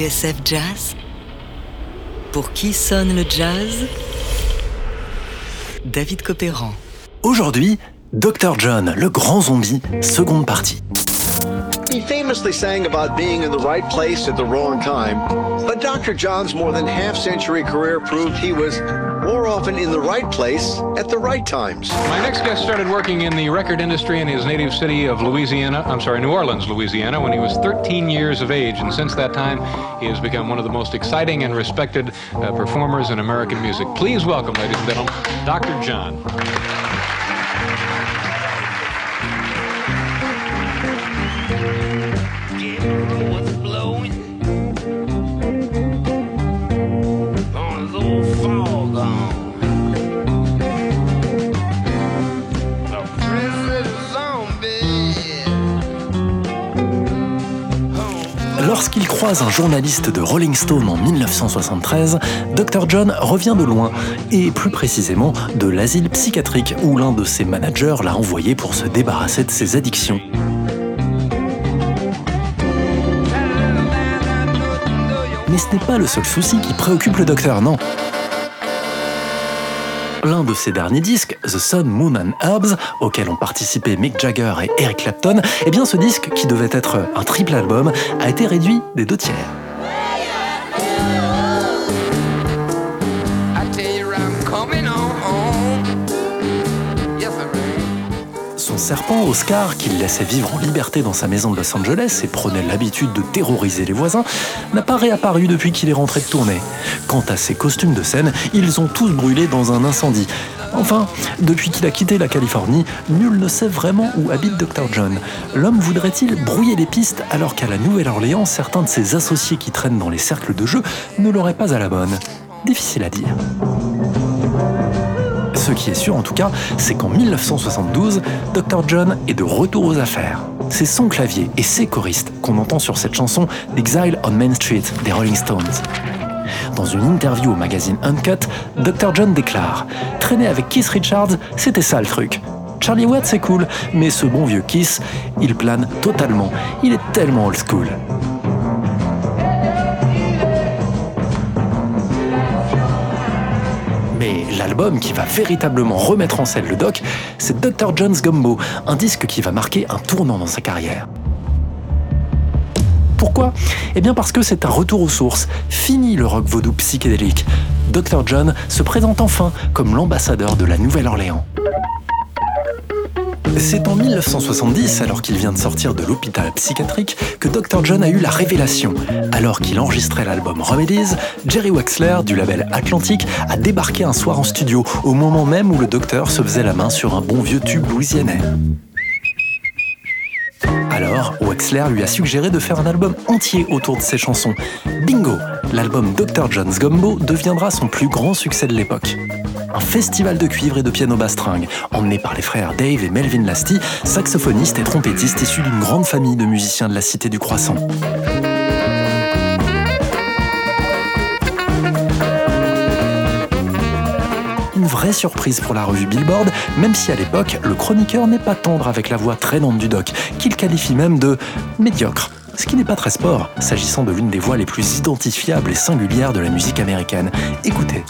TSF Jazz Pour qui sonne le jazz? David Copéran. Aujourd'hui, Dr. John, le grand zombie, seconde partie. He famously sang about being in the right place at the wrong time, but Dr. John's more than half century career proved he was more often in the right place at the right times. My next guest started working in the record industry in his native city of Louisiana, I'm sorry, New Orleans, Louisiana, when he was 13 years of age, and since that time, he has become one of the most exciting and respected uh, performers in American music. Please welcome, ladies and gentlemen, Dr. John. Lorsqu'il croise un journaliste de Rolling Stone en 1973, Dr. John revient de loin, et plus précisément de l'asile psychiatrique où l'un de ses managers l'a envoyé pour se débarrasser de ses addictions. Mais ce n'est pas le seul souci qui préoccupe le docteur, non. L'un de ses derniers disques, The Sun, Moon and Herbs, auquel ont participé Mick Jagger et Eric Clapton, eh bien ce disque, qui devait être un triple album, a été réduit des deux tiers. Serpent, Oscar, qu'il laissait vivre en liberté dans sa maison de Los Angeles et prenait l'habitude de terroriser les voisins, n'a pas réapparu depuis qu'il est rentré de tournée. Quant à ses costumes de scène, ils ont tous brûlé dans un incendie. Enfin, depuis qu'il a quitté la Californie, nul ne sait vraiment où habite Dr. John. L'homme voudrait-il brouiller les pistes alors qu'à la Nouvelle-Orléans, certains de ses associés qui traînent dans les cercles de jeu ne l'auraient pas à la bonne? Difficile à dire. Ce qui est sûr en tout cas, c'est qu'en 1972, Dr. John est de retour aux affaires. C'est son clavier et ses choristes qu'on entend sur cette chanson Exile on Main Street des Rolling Stones. Dans une interview au magazine Uncut, Dr. John déclare Traîner avec Keith Richards, c'était ça le truc. Charlie Watts c'est cool, mais ce bon vieux Keith, il plane totalement. Il est tellement old school. Mais l'album qui va véritablement remettre en scène le doc, c'est Dr. John's Gumbo, un disque qui va marquer un tournant dans sa carrière. Pourquoi? Eh bien parce que c'est un retour aux sources. Fini le rock vaudou psychédélique. Dr. John se présente enfin comme l'ambassadeur de la Nouvelle-Orléans. C'est en 1970, alors qu'il vient de sortir de l'hôpital psychiatrique, que Dr. John a eu la révélation. Alors qu'il enregistrait l'album Remedies, Jerry Wexler, du label Atlantic, a débarqué un soir en studio, au moment même où le docteur se faisait la main sur un bon vieux tube louisianais. Alors, Wexler lui a suggéré de faire un album entier autour de ses chansons. Bingo L'album Dr. John's Gumbo deviendra son plus grand succès de l'époque. Un festival de cuivre et de piano bastringue, emmené par les frères Dave et Melvin Lasty, saxophonistes et trompettistes issus d'une grande famille de musiciens de la Cité du Croissant. une vraie surprise pour la revue Billboard, même si à l'époque, le chroniqueur n'est pas tendre avec la voix traînante du doc, qu'il qualifie même de médiocre. Ce qui n'est pas très sport, s'agissant de l'une des voix les plus identifiables et singulières de la musique américaine. Écoutez.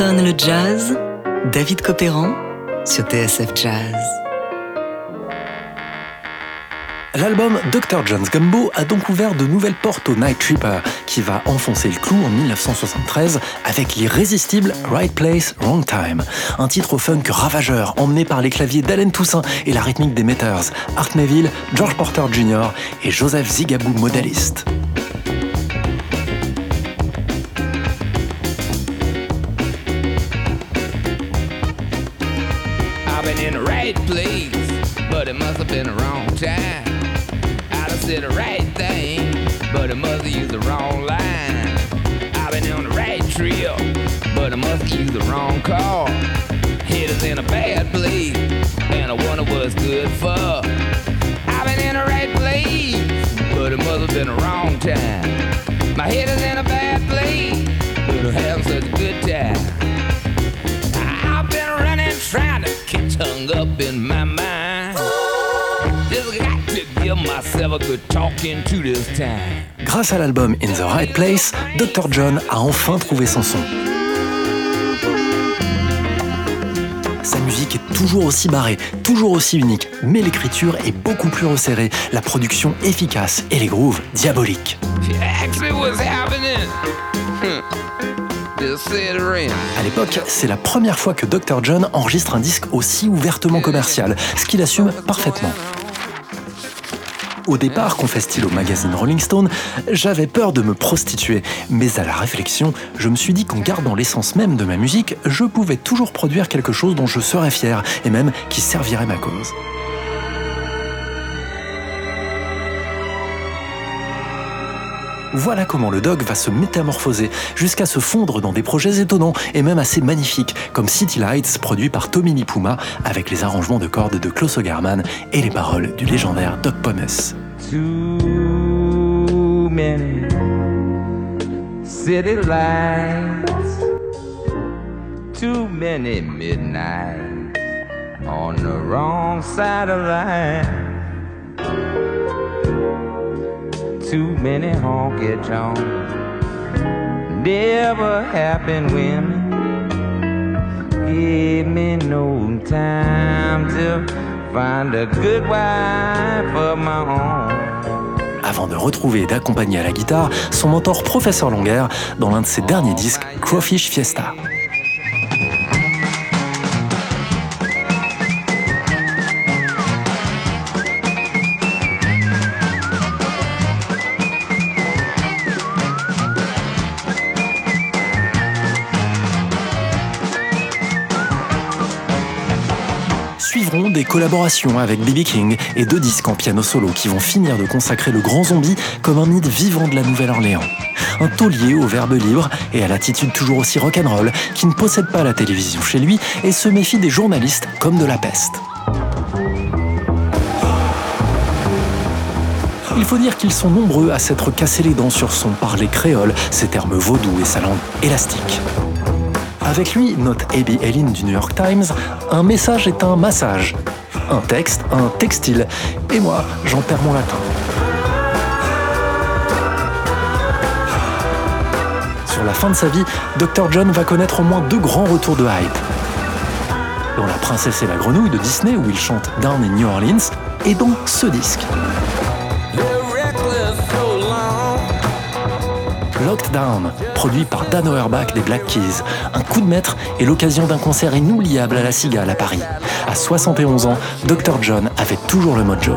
Le jazz David Copéran sur TSF Jazz. L'album Dr. John's Gumbo a donc ouvert de nouvelles portes au Night Tripper, qui va enfoncer le clou en 1973 avec l'irrésistible Right Place, Wrong Time. Un titre au funk ravageur, emmené par les claviers d'Allen Toussaint et la rythmique des Meters, Art Neville, George Porter Jr. et Joseph Zigaboo Modaliste. But the mother used the wrong line. I've been on the right trail, but I must use the wrong car. Head is in a bad place, and I wonder what's good for. I've been in the right place, but it must have been the wrong time. My head is in a bad place, but I'm having such a good time. I've been running, trying to get hung up in my mind. Grâce à l'album In the Right Place, Dr. John a enfin trouvé son son. Sa musique est toujours aussi barrée, toujours aussi unique, mais l'écriture est beaucoup plus resserrée, la production efficace et les grooves diaboliques. À l'époque, c'est la première fois que Dr. John enregistre un disque aussi ouvertement commercial, ce qu'il assume parfaitement. Au départ, confesse-t-il au magazine Rolling Stone, j'avais peur de me prostituer, mais à la réflexion, je me suis dit qu'en gardant l'essence même de ma musique, je pouvais toujours produire quelque chose dont je serais fier, et même qui servirait ma cause. Voilà comment le dog va se métamorphoser jusqu'à se fondre dans des projets étonnants et même assez magnifiques, comme City Lights, produit par Tommy Nipuma, avec les arrangements de cordes de Klaus Ogerman et les paroles du légendaire Doc of Avant de retrouver et d'accompagner à la guitare son mentor Professeur Longer dans l'un de ses derniers disques, Crawfish Fiesta. Des collaborations avec B.B. King et deux disques en piano solo qui vont finir de consacrer le grand zombie comme un mythe vivant de la Nouvelle-Orléans. Un taulier au verbe libre et à l'attitude toujours aussi rock'n'roll qui ne possède pas la télévision chez lui et se méfie des journalistes comme de la peste. Il faut dire qu'ils sont nombreux à s'être cassés les dents sur son parler créole, ses termes vaudous et sa langue élastique. Avec lui, note Abby Ellin du New York Times, un message est un massage, un texte, un textile, et moi, j'en perds mon latin. Sur la fin de sa vie, Dr. John va connaître au moins deux grands retours de hype. Dans La Princesse et la Grenouille de Disney, où il chante Down in New Orleans, et dans ce disque. Locked Down, produit par Dan Auerbach des Black Keys. Un coup de maître et l'occasion d'un concert inoubliable à la Cigale à Paris. À 71 ans, Dr. John avait toujours le mojo.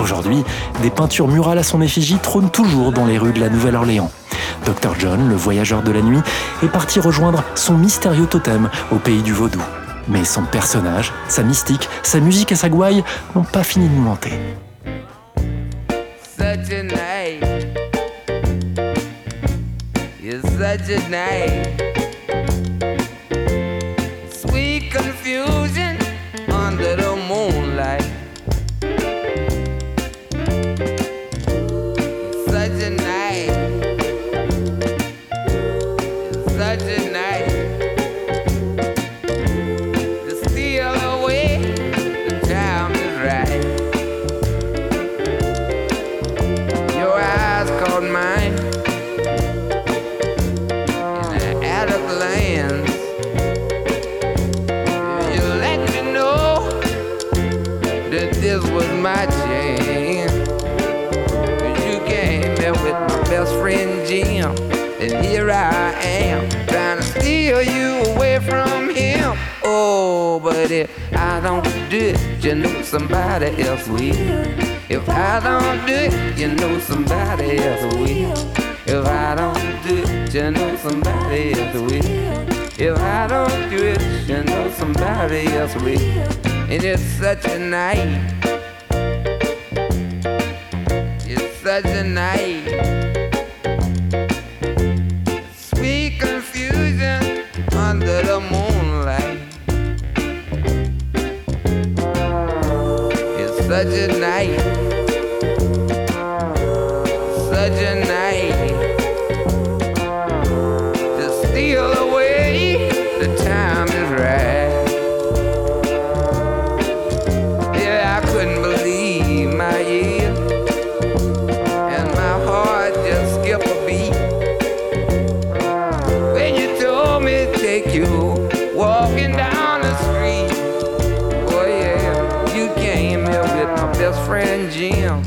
Aujourd'hui, des peintures murales à son effigie trônent toujours dans les rues de la Nouvelle-Orléans. Dr John, le voyageur de la nuit, est parti rejoindre son mystérieux totem au pays du vaudou. Mais son personnage, sa mystique, sa musique et sa gouaille n'ont pas fini de monter. Such friend Jim. And here I am, trying to steal you away from him. Oh, but if I don't do it, you know somebody else will. If I don't do it, you know somebody else will. If I don't do it, you know somebody else will. If I don't do it, you know somebody else will. And it's such a night. It's such a night. Such a night. Such a my best friend Jim.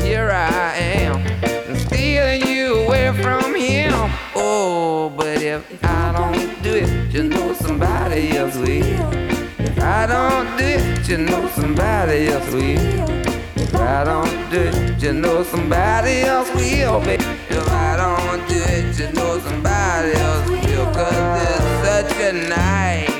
Here I am, stealing you away from him. Oh, but if I don't do it, you know somebody else will. If I don't do it, you know somebody else will. If I don't do it, you know somebody else will. If I don't do it, you know somebody else will. Cause it's such a night.